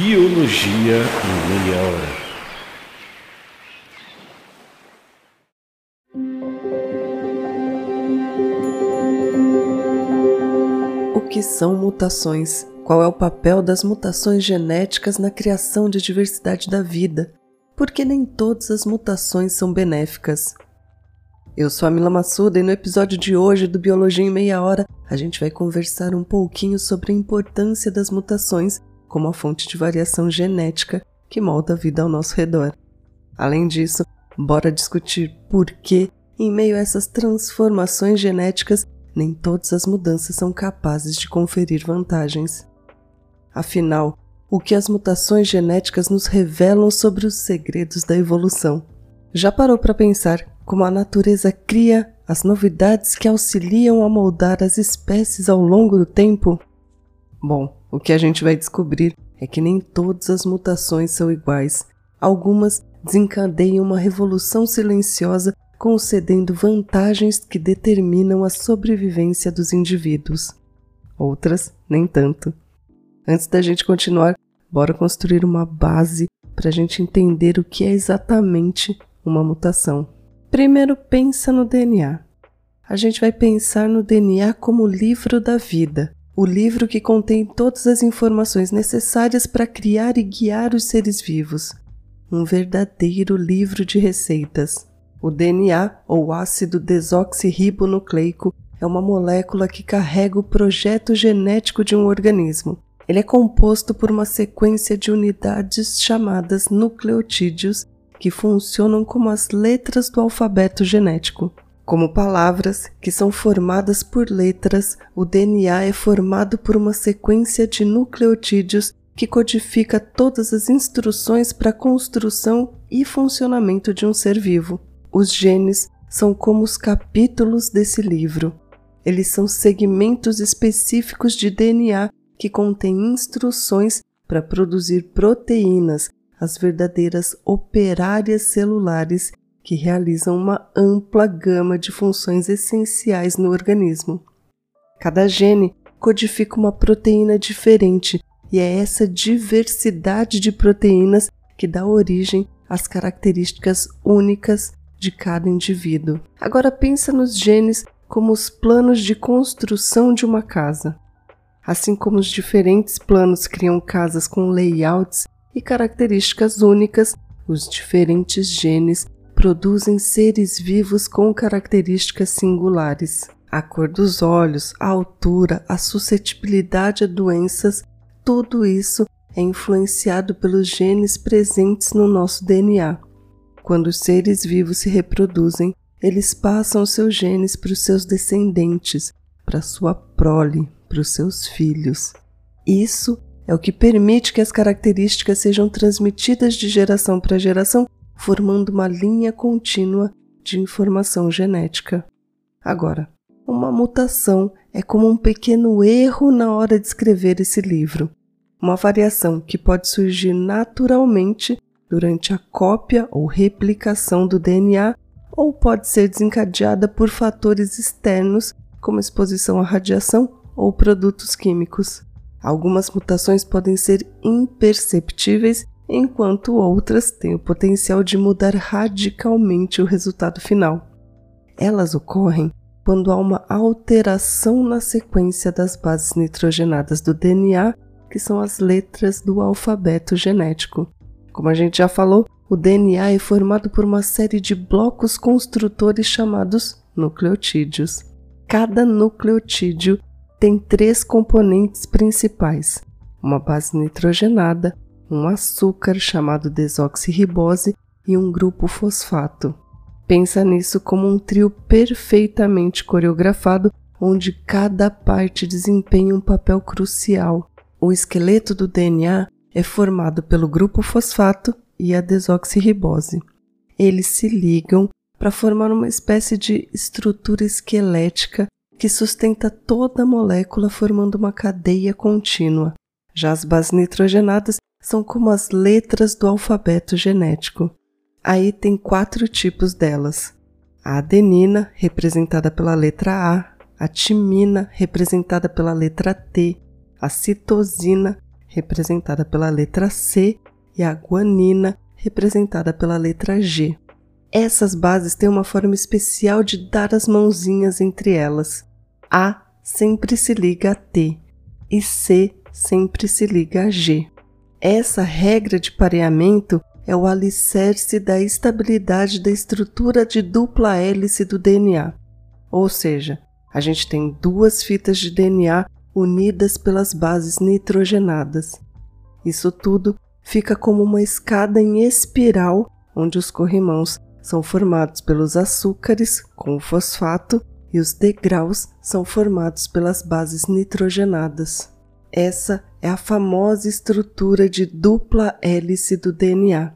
Biologia em Meia Hora. O que são mutações? Qual é o papel das mutações genéticas na criação de diversidade da vida? Porque nem todas as mutações são benéficas. Eu sou a Mila Massuda e no episódio de hoje do Biologia em Meia Hora a gente vai conversar um pouquinho sobre a importância das mutações como a fonte de variação genética que molda a vida ao nosso redor. Além disso, bora discutir por que, em meio a essas transformações genéticas, nem todas as mudanças são capazes de conferir vantagens. Afinal, o que as mutações genéticas nos revelam sobre os segredos da evolução? Já parou para pensar como a natureza cria as novidades que auxiliam a moldar as espécies ao longo do tempo? Bom, o que a gente vai descobrir é que nem todas as mutações são iguais. Algumas desencadeiam uma revolução silenciosa, concedendo vantagens que determinam a sobrevivência dos indivíduos. Outras, nem tanto. Antes da gente continuar, bora construir uma base para a gente entender o que é exatamente uma mutação. Primeiro, pensa no DNA. A gente vai pensar no DNA como livro da vida, o livro que contém todas as informações necessárias para criar e guiar os seres vivos. Um verdadeiro livro de receitas. O DNA, ou ácido desoxirribonucleico, é uma molécula que carrega o projeto genético de um organismo. Ele é composto por uma sequência de unidades chamadas nucleotídeos que funcionam como as letras do alfabeto genético. Como palavras que são formadas por letras, o DNA é formado por uma sequência de nucleotídeos que codifica todas as instruções para a construção e funcionamento de um ser vivo. Os genes são como os capítulos desse livro. Eles são segmentos específicos de DNA que contêm instruções para produzir proteínas, as verdadeiras operárias celulares que realizam uma ampla gama de funções essenciais no organismo. Cada gene codifica uma proteína diferente e é essa diversidade de proteínas que dá origem às características únicas de cada indivíduo. Agora pensa nos genes como os planos de construção de uma casa. Assim como os diferentes planos criam casas com layouts e características únicas, os diferentes genes produzem seres vivos com características singulares. A cor dos olhos, a altura, a suscetibilidade a doenças, tudo isso é influenciado pelos genes presentes no nosso DNA. Quando os seres vivos se reproduzem, eles passam seus genes para os seus descendentes, para sua prole, para os seus filhos. Isso é o que permite que as características sejam transmitidas de geração para geração formando uma linha contínua de informação genética. Agora, uma mutação é como um pequeno erro na hora de escrever esse livro, uma variação que pode surgir naturalmente durante a cópia ou replicação do DNA ou pode ser desencadeada por fatores externos, como exposição à radiação ou produtos químicos. Algumas mutações podem ser imperceptíveis enquanto outras têm o potencial de mudar radicalmente o resultado final. Elas ocorrem quando há uma alteração na sequência das bases nitrogenadas do DNA, que são as letras do alfabeto genético. Como a gente já falou, o DNA é formado por uma série de blocos construtores chamados nucleotídeos. Cada nucleotídeo tem três componentes principais: uma base nitrogenada, um açúcar chamado desoxirribose e um grupo fosfato. Pensa nisso como um trio perfeitamente coreografado onde cada parte desempenha um papel crucial. O esqueleto do DNA é formado pelo grupo fosfato e a desoxirribose. Eles se ligam para formar uma espécie de estrutura esquelética que sustenta toda a molécula formando uma cadeia contínua. Já as bases nitrogenadas são como as letras do alfabeto genético. Aí tem quatro tipos delas: a adenina, representada pela letra A, a timina, representada pela letra T, a citosina, representada pela letra C, e a guanina, representada pela letra G. Essas bases têm uma forma especial de dar as mãozinhas entre elas. A sempre se liga a T e C sempre se liga a G. Essa regra de pareamento é o alicerce da estabilidade da estrutura de dupla hélice do DNA. Ou seja, a gente tem duas fitas de DNA unidas pelas bases nitrogenadas. Isso tudo fica como uma escada em espiral onde os corrimãos são formados pelos açúcares com o fosfato e os degraus são formados pelas bases nitrogenadas. Essa é a famosa estrutura de dupla hélice do DNA.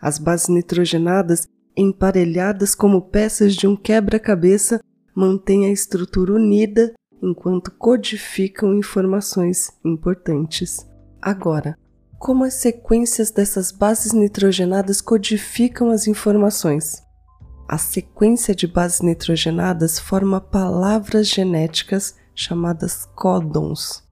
As bases nitrogenadas, emparelhadas como peças de um quebra-cabeça, mantêm a estrutura unida enquanto codificam informações importantes. Agora, como as sequências dessas bases nitrogenadas codificam as informações? A sequência de bases nitrogenadas forma palavras genéticas chamadas códons.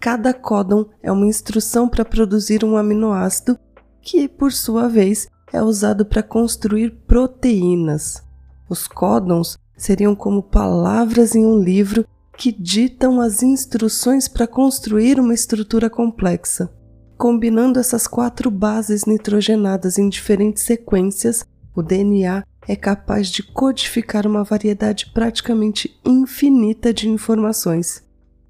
Cada códon é uma instrução para produzir um aminoácido que, por sua vez, é usado para construir proteínas. Os códons seriam como palavras em um livro que ditam as instruções para construir uma estrutura complexa. Combinando essas quatro bases nitrogenadas em diferentes sequências, o DNA é capaz de codificar uma variedade praticamente infinita de informações.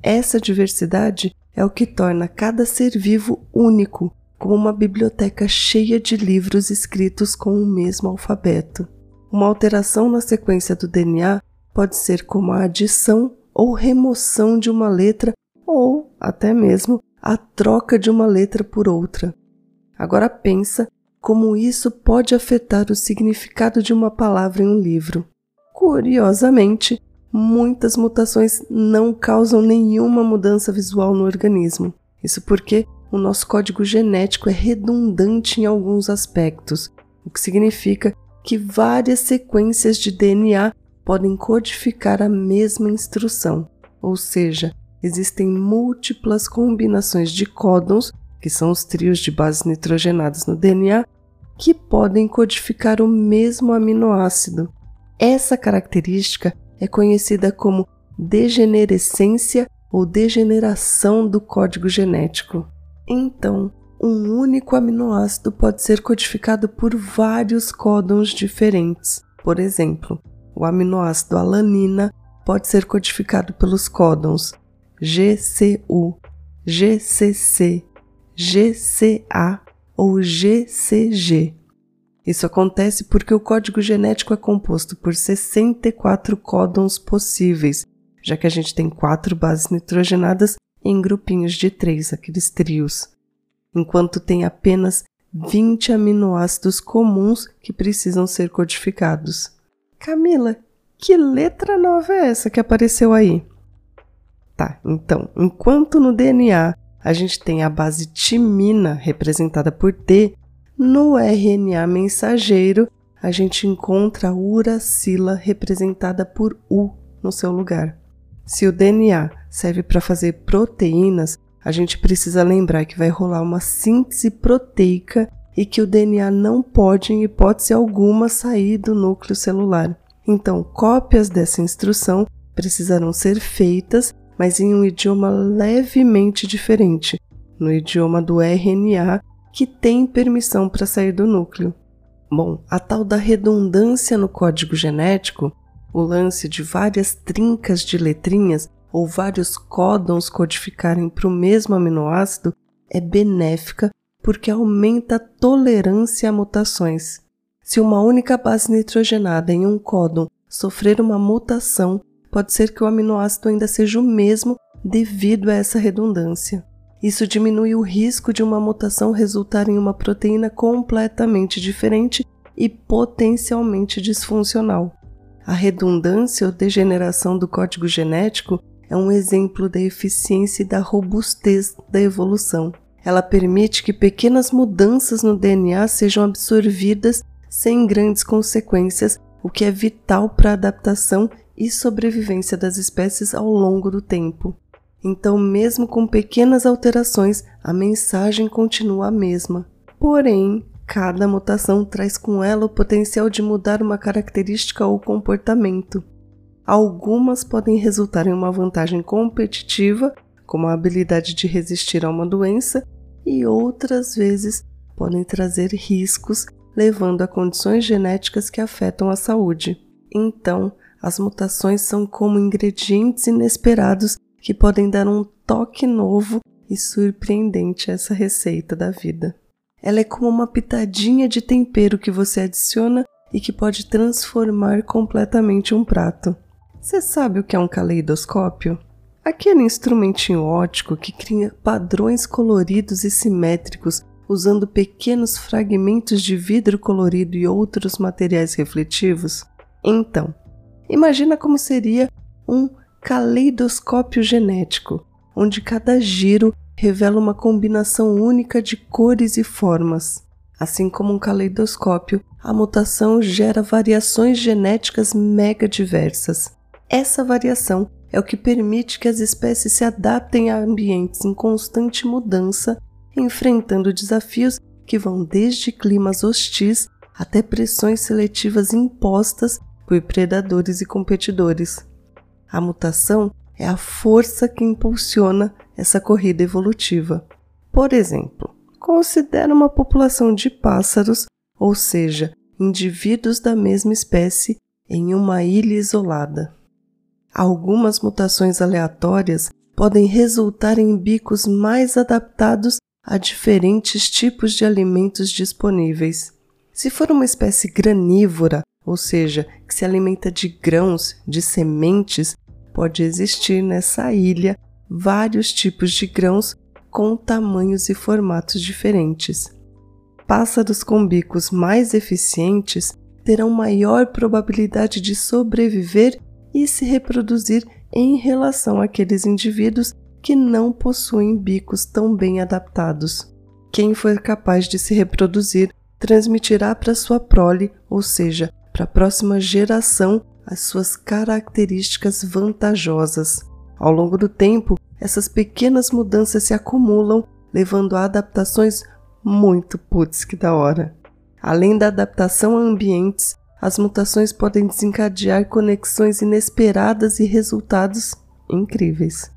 Essa diversidade é o que torna cada ser vivo único, como uma biblioteca cheia de livros escritos com o mesmo alfabeto. Uma alteração na sequência do DNA pode ser como a adição ou remoção de uma letra ou até mesmo a troca de uma letra por outra. Agora pensa como isso pode afetar o significado de uma palavra em um livro. Curiosamente, muitas mutações não causam nenhuma mudança visual no organismo. Isso porque o nosso código genético é redundante em alguns aspectos, o que significa que várias sequências de DNA podem codificar a mesma instrução, ou seja, existem múltiplas combinações de códons, que são os trios de bases nitrogenadas no DNA, que podem codificar o mesmo aminoácido. Essa característica é conhecida como degenerescência ou degeneração do código genético. Então, um único aminoácido pode ser codificado por vários códons diferentes. Por exemplo, o aminoácido alanina pode ser codificado pelos códons GCU, GCC, GCA ou GCG. Isso acontece porque o código genético é composto por 64 códons possíveis, já que a gente tem quatro bases nitrogenadas em grupinhos de três, aqueles trios, enquanto tem apenas 20 aminoácidos comuns que precisam ser codificados. Camila, que letra nova é essa que apareceu aí? Tá, então, enquanto no DNA a gente tem a base timina representada por T, no RNA mensageiro, a gente encontra a uracila representada por U no seu lugar. Se o DNA serve para fazer proteínas, a gente precisa lembrar que vai rolar uma síntese proteica e que o DNA não pode, em hipótese alguma, sair do núcleo celular. Então, cópias dessa instrução precisarão ser feitas, mas em um idioma levemente diferente, no idioma do RNA que tem permissão para sair do núcleo. Bom, a tal da redundância no código genético, o lance de várias trincas de letrinhas ou vários códons codificarem para o mesmo aminoácido, é benéfica porque aumenta a tolerância a mutações. Se uma única base nitrogenada em um códon sofrer uma mutação, pode ser que o aminoácido ainda seja o mesmo devido a essa redundância. Isso diminui o risco de uma mutação resultar em uma proteína completamente diferente e potencialmente disfuncional. A redundância ou degeneração do código genético é um exemplo da eficiência e da robustez da evolução. Ela permite que pequenas mudanças no DNA sejam absorvidas sem grandes consequências, o que é vital para a adaptação e sobrevivência das espécies ao longo do tempo. Então, mesmo com pequenas alterações, a mensagem continua a mesma. Porém, cada mutação traz com ela o potencial de mudar uma característica ou comportamento. Algumas podem resultar em uma vantagem competitiva, como a habilidade de resistir a uma doença, e outras vezes podem trazer riscos, levando a condições genéticas que afetam a saúde. Então, as mutações são como ingredientes inesperados que podem dar um toque novo e surpreendente a essa receita da vida. Ela é como uma pitadinha de tempero que você adiciona e que pode transformar completamente um prato. Você sabe o que é um caleidoscópio? Aquele instrumentinho óptico que cria padrões coloridos e simétricos usando pequenos fragmentos de vidro colorido e outros materiais refletivos? Então, imagina como seria um caleidoscópio genético, onde cada giro revela uma combinação única de cores e formas. Assim como um caleidoscópio, a mutação gera variações genéticas mega diversas. Essa variação é o que permite que as espécies se adaptem a ambientes em constante mudança, enfrentando desafios que vão desde climas hostis até pressões seletivas impostas por predadores e competidores. A mutação é a força que impulsiona essa corrida evolutiva. Por exemplo, considera uma população de pássaros, ou seja, indivíduos da mesma espécie, em uma ilha isolada. Algumas mutações aleatórias podem resultar em bicos mais adaptados a diferentes tipos de alimentos disponíveis. Se for uma espécie granívora, ou seja, se alimenta de grãos, de sementes, pode existir nessa ilha vários tipos de grãos com tamanhos e formatos diferentes. Pássaros com bicos mais eficientes terão maior probabilidade de sobreviver e se reproduzir em relação àqueles indivíduos que não possuem bicos tão bem adaptados. Quem for capaz de se reproduzir transmitirá para sua prole, ou seja, para a próxima geração, as suas características vantajosas. Ao longo do tempo, essas pequenas mudanças se acumulam, levando a adaptações muito putz que da hora. Além da adaptação a ambientes, as mutações podem desencadear conexões inesperadas e resultados incríveis.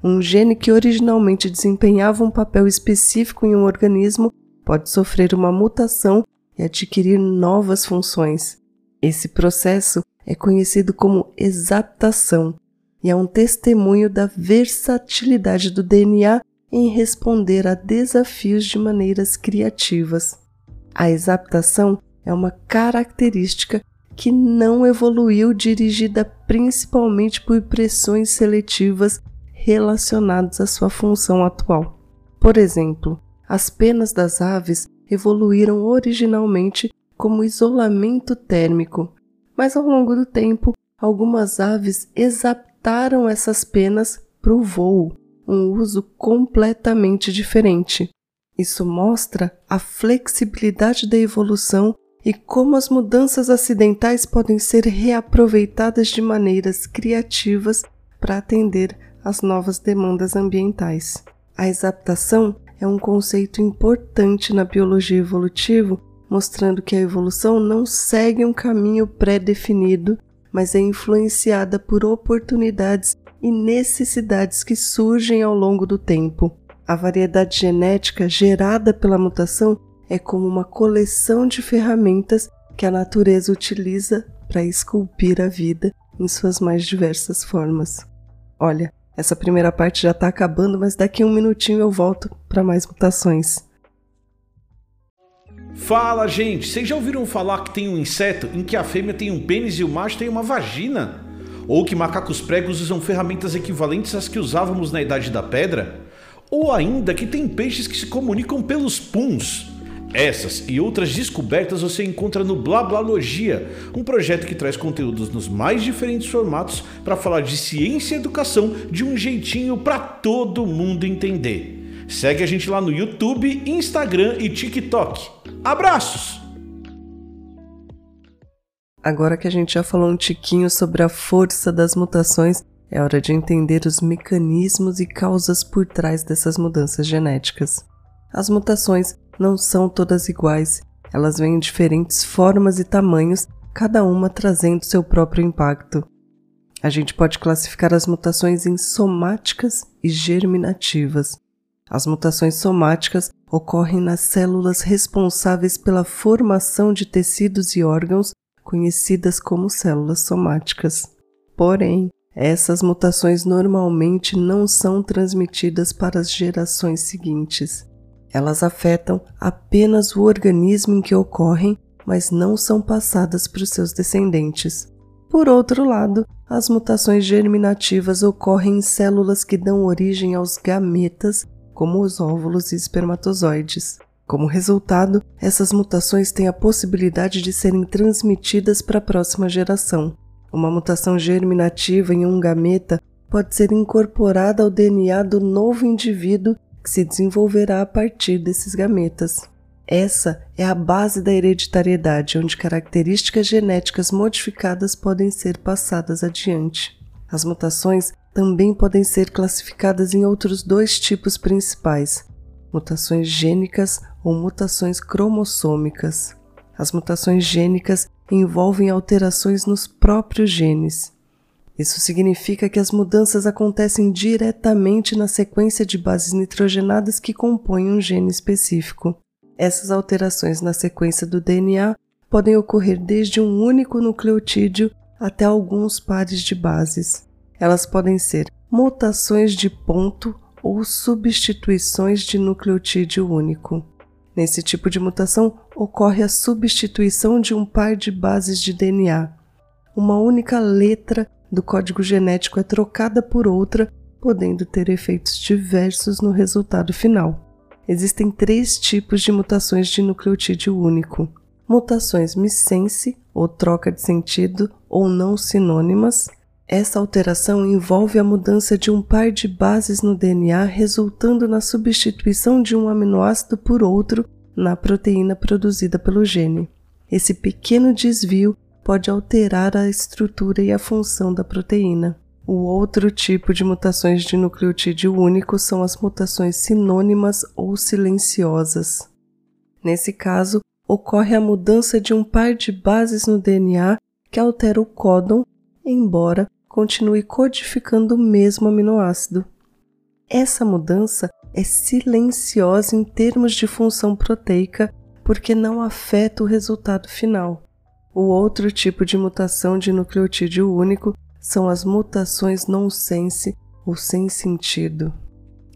Um gene que originalmente desempenhava um papel específico em um organismo pode sofrer uma mutação e adquirir novas funções. Esse processo é conhecido como exaptação e é um testemunho da versatilidade do DNA em responder a desafios de maneiras criativas. A exaptação é uma característica que não evoluiu dirigida principalmente por pressões seletivas relacionadas à sua função atual. Por exemplo, as penas das aves evoluíram originalmente como isolamento térmico, mas ao longo do tempo, algumas aves exaptaram essas penas para o voo, um uso completamente diferente. Isso mostra a flexibilidade da evolução e como as mudanças acidentais podem ser reaproveitadas de maneiras criativas para atender às novas demandas ambientais. A exaptação é um conceito importante na biologia evolutiva, mostrando que a evolução não segue um caminho pré-definido, mas é influenciada por oportunidades e necessidades que surgem ao longo do tempo. A variedade genética gerada pela mutação é como uma coleção de ferramentas que a natureza utiliza para esculpir a vida em suas mais diversas formas. Olha, essa primeira parte já está acabando, mas daqui a um minutinho eu volto para mais mutações. Fala, gente! Vocês já ouviram falar que tem um inseto em que a fêmea tem um pênis e o macho tem uma vagina? Ou que macacos pregos usam ferramentas equivalentes às que usávamos na Idade da Pedra? Ou ainda que tem peixes que se comunicam pelos puns? Essas e outras descobertas você encontra no Blablalogia, um projeto que traz conteúdos nos mais diferentes formatos para falar de ciência e educação de um jeitinho para todo mundo entender. Segue a gente lá no YouTube, Instagram e TikTok. Abraços! Agora que a gente já falou um tiquinho sobre a força das mutações, é hora de entender os mecanismos e causas por trás dessas mudanças genéticas. As mutações não são todas iguais, elas vêm em diferentes formas e tamanhos, cada uma trazendo seu próprio impacto. A gente pode classificar as mutações em somáticas e germinativas. As mutações somáticas ocorrem nas células responsáveis pela formação de tecidos e órgãos, conhecidas como células somáticas. Porém, essas mutações normalmente não são transmitidas para as gerações seguintes. Elas afetam apenas o organismo em que ocorrem, mas não são passadas para os seus descendentes. Por outro lado, as mutações germinativas ocorrem em células que dão origem aos gametas, como os óvulos e espermatozoides. Como resultado, essas mutações têm a possibilidade de serem transmitidas para a próxima geração. Uma mutação germinativa em um gameta pode ser incorporada ao DNA do novo indivíduo que se desenvolverá a partir desses gametas. Essa é a base da hereditariedade, onde características genéticas modificadas podem ser passadas adiante. As mutações também podem ser classificadas em outros dois tipos principais: mutações gênicas ou mutações cromossômicas. As mutações gênicas envolvem alterações nos próprios genes. Isso significa que as mudanças acontecem diretamente na sequência de bases nitrogenadas que compõem um gene específico. Essas alterações na sequência do DNA podem ocorrer desde um único nucleotídeo até alguns pares de bases. Elas podem ser mutações de ponto ou substituições de nucleotídeo único. Nesse tipo de mutação, ocorre a substituição de um par de bases de DNA. Uma única letra do código genético é trocada por outra, podendo ter efeitos diversos no resultado final. Existem três tipos de mutações de nucleotídeo único: mutações missense, ou troca de sentido, ou não sinônimas, essa alteração envolve a mudança de um par de bases no DNA, resultando na substituição de um aminoácido por outro na proteína produzida pelo gene. Esse pequeno desvio pode alterar a estrutura e a função da proteína. O outro tipo de mutações de nucleotídeo único são as mutações sinônimas ou silenciosas. Nesse caso, ocorre a mudança de um par de bases no DNA que altera o códon, embora continue codificando o mesmo aminoácido. Essa mudança é silenciosa em termos de função proteica porque não afeta o resultado final. O outro tipo de mutação de nucleotídeo único são as mutações nonsense ou sem sentido.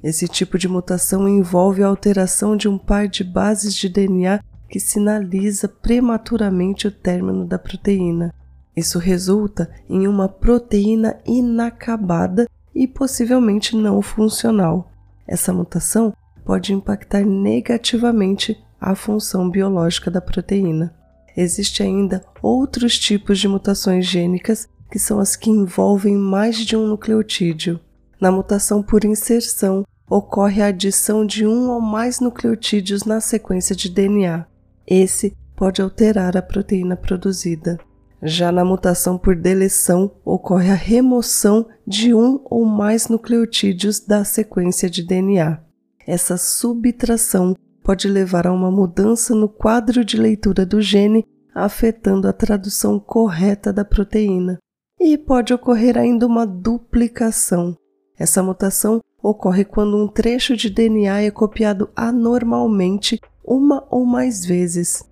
Esse tipo de mutação envolve a alteração de um par de bases de DNA que sinaliza prematuramente o término da proteína. Isso resulta em uma proteína inacabada e possivelmente não funcional. Essa mutação pode impactar negativamente a função biológica da proteína. Existem ainda outros tipos de mutações gênicas que são as que envolvem mais de um nucleotídeo. Na mutação por inserção, ocorre a adição de um ou mais nucleotídeos na sequência de DNA. Esse pode alterar a proteína produzida. Já na mutação por deleção, ocorre a remoção de um ou mais nucleotídeos da sequência de DNA. Essa subtração pode levar a uma mudança no quadro de leitura do gene, afetando a tradução correta da proteína. E pode ocorrer ainda uma duplicação. Essa mutação ocorre quando um trecho de DNA é copiado anormalmente uma ou mais vezes.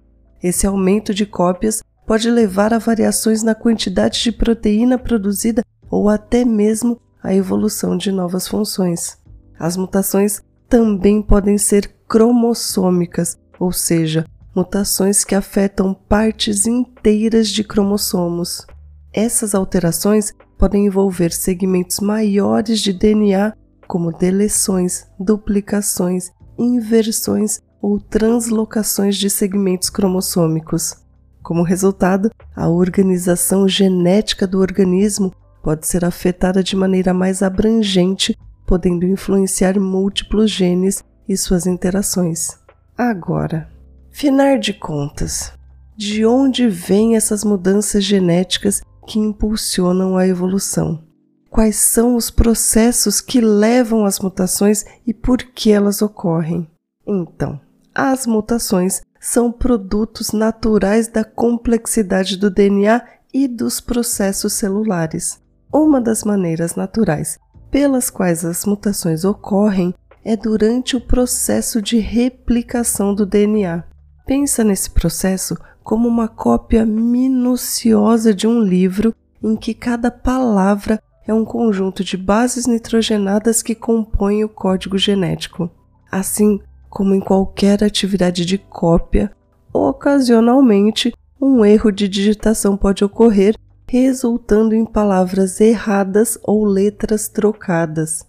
Esse aumento de cópias pode levar a variações na quantidade de proteína produzida ou até mesmo a evolução de novas funções. As mutações também podem ser cromossômicas, ou seja, mutações que afetam partes inteiras de cromossomos. Essas alterações podem envolver segmentos maiores de DNA, como deleções, duplicações, inversões ou translocações de segmentos cromossômicos. Como resultado, a organização genética do organismo pode ser afetada de maneira mais abrangente, podendo influenciar múltiplos genes e suas interações. Agora, final de contas, de onde vêm essas mudanças genéticas que impulsionam a evolução? quais são os processos que levam às mutações e por que elas ocorrem. Então, as mutações são produtos naturais da complexidade do DNA e dos processos celulares. Uma das maneiras naturais pelas quais as mutações ocorrem é durante o processo de replicação do DNA. Pensa nesse processo como uma cópia minuciosa de um livro em que cada palavra é um conjunto de bases nitrogenadas que compõem o código genético. Assim como em qualquer atividade de cópia, ocasionalmente um erro de digitação pode ocorrer, resultando em palavras erradas ou letras trocadas.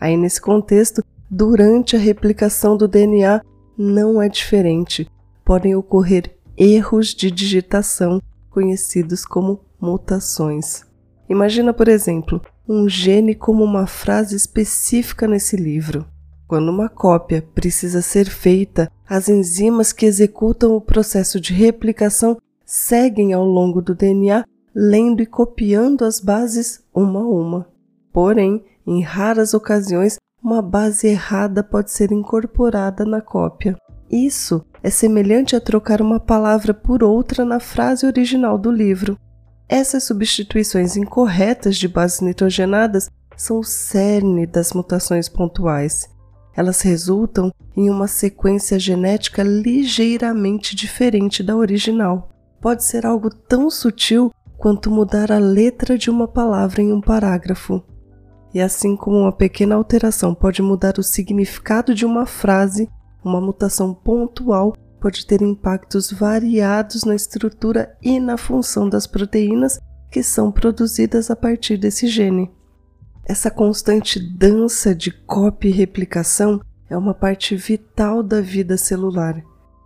Aí, nesse contexto, durante a replicação do DNA, não é diferente. Podem ocorrer erros de digitação, conhecidos como mutações. Imagina, por exemplo, um gene como uma frase específica nesse livro. Quando uma cópia precisa ser feita, as enzimas que executam o processo de replicação seguem ao longo do DNA, lendo e copiando as bases uma a uma. Porém, em raras ocasiões, uma base errada pode ser incorporada na cópia. Isso é semelhante a trocar uma palavra por outra na frase original do livro. Essas substituições incorretas de bases nitrogenadas são o cerne das mutações pontuais. Elas resultam em uma sequência genética ligeiramente diferente da original. Pode ser algo tão sutil quanto mudar a letra de uma palavra em um parágrafo. E assim como uma pequena alteração pode mudar o significado de uma frase, uma mutação pontual pode ter impactos variados na estrutura e na função das proteínas que são produzidas a partir desse gene. Essa constante dança de cópia e replicação é uma parte vital da vida celular.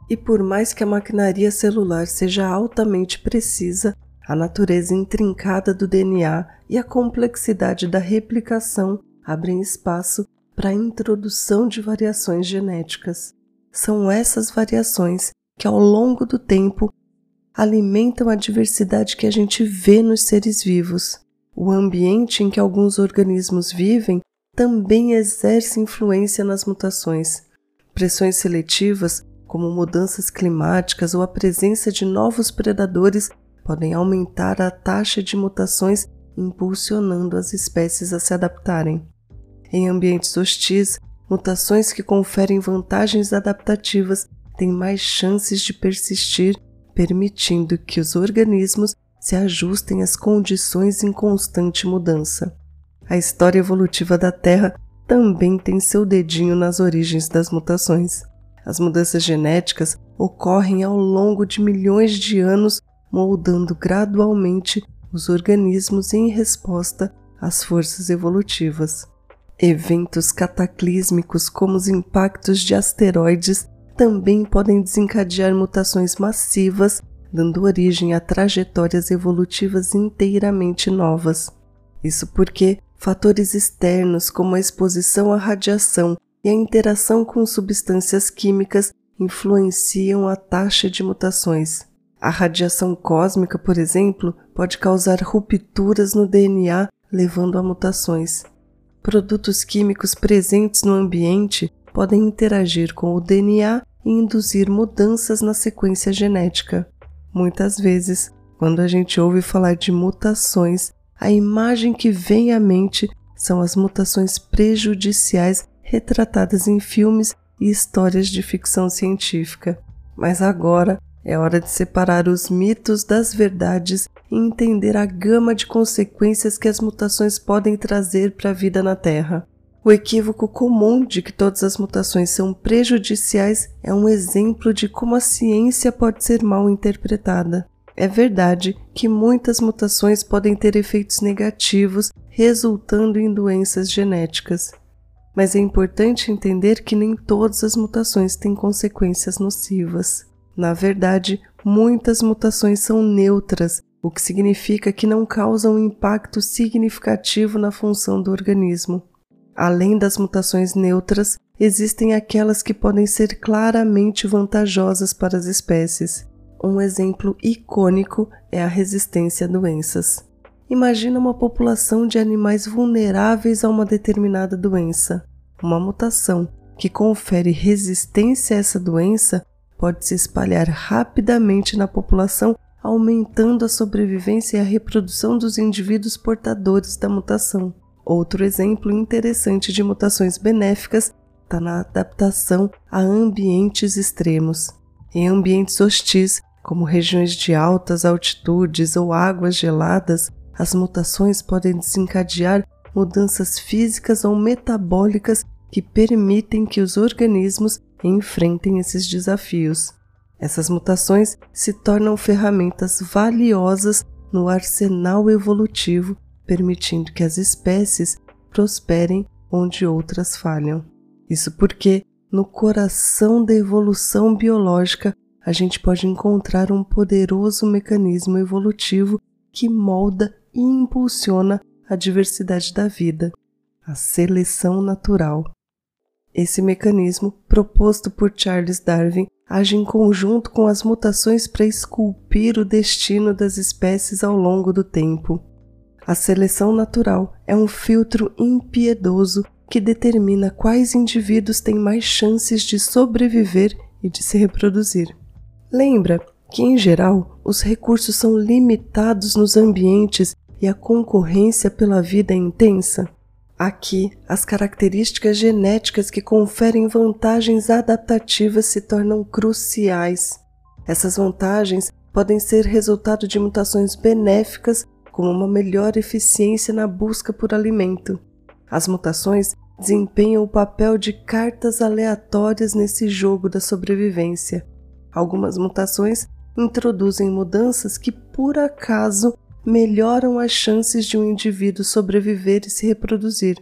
E por mais que a maquinaria celular seja altamente precisa, a natureza intrincada do DNA e a complexidade da replicação abrem espaço para a introdução de variações genéticas. São essas variações que, ao longo do tempo, alimentam a diversidade que a gente vê nos seres vivos. O ambiente em que alguns organismos vivem também exerce influência nas mutações. Pressões seletivas, como mudanças climáticas ou a presença de novos predadores, podem aumentar a taxa de mutações, impulsionando as espécies a se adaptarem. Em ambientes hostis, mutações que conferem vantagens adaptativas têm mais chances de persistir, permitindo que os organismos se ajustem às condições em constante mudança. A história evolutiva da Terra também tem seu dedinho nas origens das mutações. As mudanças genéticas ocorrem ao longo de milhões de anos, moldando gradualmente os organismos em resposta às forças evolutivas. Eventos cataclísmicos, como os impactos de asteroides, também podem desencadear mutações massivas, dando origem a trajetórias evolutivas inteiramente novas. Isso porque fatores externos, como a exposição à radiação e a interação com substâncias químicas, influenciam a taxa de mutações. A radiação cósmica, por exemplo, pode causar rupturas no DNA, levando a mutações. Produtos químicos presentes no ambiente podem interagir com o DNA e induzir mudanças na sequência genética. Muitas vezes, quando a gente ouve falar de mutações, a imagem que vem à mente são as mutações prejudiciais retratadas em filmes e histórias de ficção científica. Mas agora é hora de separar os mitos das verdades e entender a gama de consequências que as mutações podem trazer para a vida na Terra. O equívoco comum de que todas as mutações são prejudiciais é um exemplo de como a ciência pode ser mal interpretada. É verdade que muitas mutações podem ter efeitos negativos, resultando em doenças genéticas. Mas é importante entender que nem todas as mutações têm consequências nocivas. Na verdade, muitas mutações são neutras, o que significa que não causam impacto significativo na função do organismo. Além das mutações neutras, existem aquelas que podem ser claramente vantajosas para as espécies. Um exemplo icônico é a resistência a doenças. Imagina uma população de animais vulneráveis a uma determinada doença. Uma mutação que confere resistência a essa doença pode se espalhar rapidamente na população, aumentando a sobrevivência e a reprodução dos indivíduos portadores da mutação. Outro exemplo interessante de mutações benéficas está na adaptação a ambientes extremos. Em ambientes hostis, como regiões de altas altitudes ou águas geladas, as mutações podem desencadear mudanças físicas ou metabólicas que permitem que os organismos enfrentem esses desafios. Essas mutações se tornam ferramentas valiosas no arsenal evolutivo, permitindo que as espécies prosperem onde outras falham. Isso porque, no coração da evolução biológica, a gente pode encontrar um poderoso mecanismo evolutivo que molda e impulsiona a diversidade da vida, a seleção natural. Esse mecanismo, proposto por Charles Darwin, age em conjunto com as mutações para esculpir o destino das espécies ao longo do tempo. A seleção natural é um filtro impiedoso que determina quais indivíduos têm mais chances de sobreviver e de se reproduzir. Lembra que, em geral, os recursos são limitados nos ambientes e a concorrência pela vida é intensa? Aqui, as características genéticas que conferem vantagens adaptativas se tornam cruciais. Essas vantagens podem ser resultado de mutações benéficas, como uma melhor eficiência na busca por alimento. As mutações desempenham o papel de cartas aleatórias nesse jogo da sobrevivência. Algumas mutações introduzem mudanças que, por acaso, melhoram as chances de um indivíduo sobreviver e se reproduzir.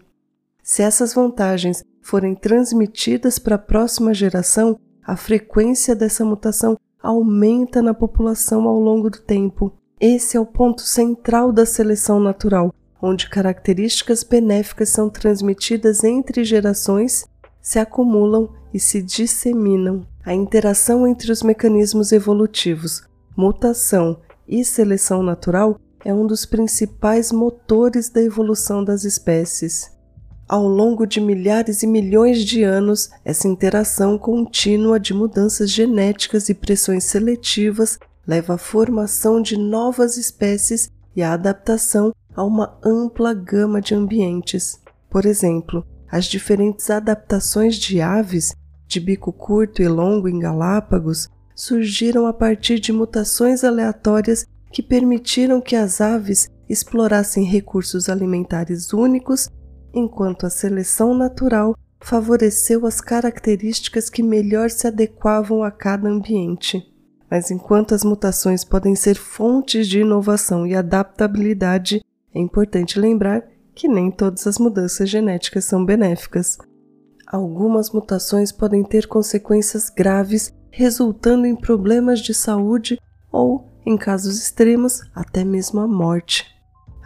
Se essas vantagens forem transmitidas para a próxima geração, a frequência dessa mutação aumenta na população ao longo do tempo. Esse é o ponto central da seleção natural, onde características benéficas são transmitidas entre gerações, se acumulam e se disseminam. A interação entre os mecanismos evolutivos, mutação e seleção natural é um dos principais motores da evolução das espécies. Ao longo de milhares e milhões de anos, essa interação contínua de mudanças genéticas e pressões seletivas leva à formação de novas espécies e à adaptação a uma ampla gama de ambientes. Por exemplo, as diferentes adaptações de aves de bico curto e longo em Galápagos surgiram a partir de mutações aleatórias que permitiram que as aves explorassem recursos alimentares únicos, enquanto a seleção natural favoreceu as características que melhor se adequavam a cada ambiente. Mas enquanto as mutações podem ser fontes de inovação e adaptabilidade, é importante lembrar que nem todas as mudanças genéticas são benéficas algumas mutações podem ter consequências graves, resultando em problemas de saúde ou, em casos extremos, até mesmo a morte.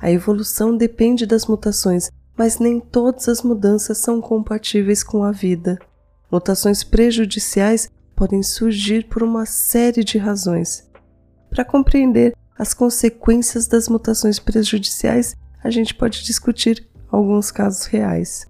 A evolução depende das mutações, mas nem todas as mudanças são compatíveis com a vida. Mutações prejudiciais podem surgir por uma série de razões. Para compreender as consequências das mutações prejudiciais, a gente pode discutir alguns casos reais.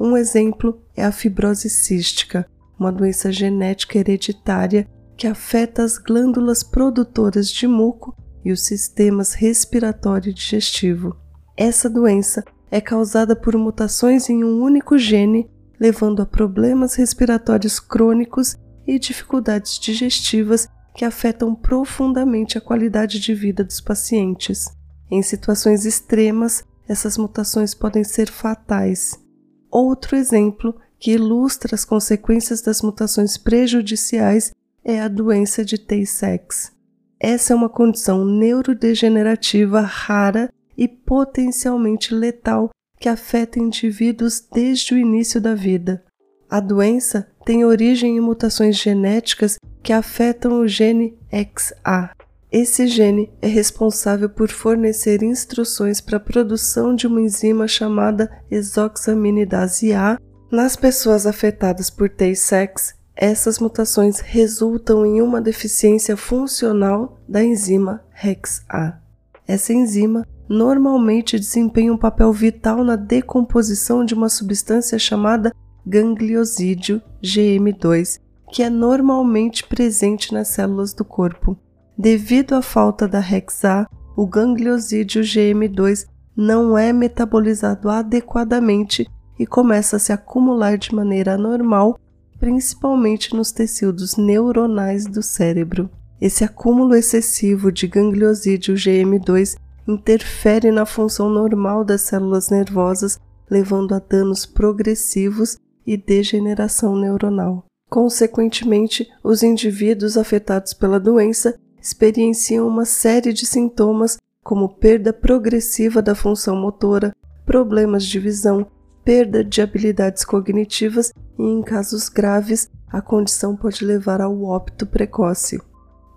Um exemplo é a fibrose cística, uma doença genética hereditária que afeta as glândulas produtoras de muco e os sistemas respiratório e digestivo. Essa doença é causada por mutações em um único gene, levando a problemas respiratórios crônicos e dificuldades digestivas que afetam profundamente a qualidade de vida dos pacientes. Em situações extremas, essas mutações podem ser fatais. Outro exemplo que ilustra as consequências das mutações prejudiciais é a doença de Tay-Sachs. Essa é uma condição neurodegenerativa rara e potencialmente letal que afeta indivíduos desde o início da vida. A doença tem origem em mutações genéticas que afetam o gene XA, esse gene é responsável por fornecer instruções para a produção de uma enzima chamada exoxaminidase A. Nas pessoas afetadas por Tay-Sachs, essas mutações resultam em uma deficiência funcional da enzima REX-A. Essa enzima normalmente desempenham um papel vital na decomposição de uma substância chamada gangliosídeo GM2, que é normalmente presente nas células do corpo. Devido à falta da REX-A, o gangliosídeo GM2 não é metabolizado adequadamente e começa a se acumular de maneira anormal, principalmente nos tecidos neuronais do cérebro. Esse acúmulo excessivo de gangliosídeo GM2 interfere na função normal das células nervosas, levando a danos progressivos e degeneração neuronal. Consequentemente, os indivíduos afetados pela doença experienciam uma série de sintomas como perda progressiva da função motora, problemas de visão, perda de habilidades cognitivas e, em casos graves, a condição pode levar ao óbito precoce.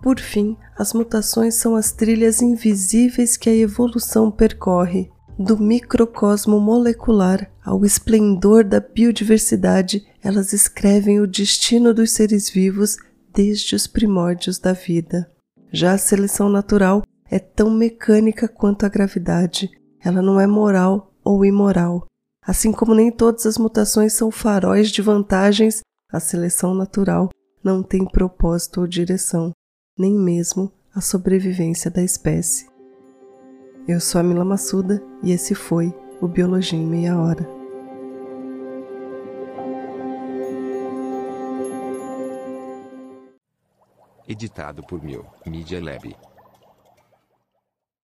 Por fim, as mutações são as trilhas invisíveis que a evolução percorre. Do microcosmo molecular ao esplendor da biodiversidade, elas escrevem o destino dos seres vivos desde os primórdios da vida. Já a seleção natural é tão mecânica quanto a gravidade. Ela não é moral ou imoral. Assim como nem todas as mutações são faróis de vantagens, a seleção natural não tem propósito ou direção nem mesmo a sobrevivência da espécie. Eu sou a Mila Massuda e esse foi o Biologia em Meia Hora. Editado por Mil Media Lab.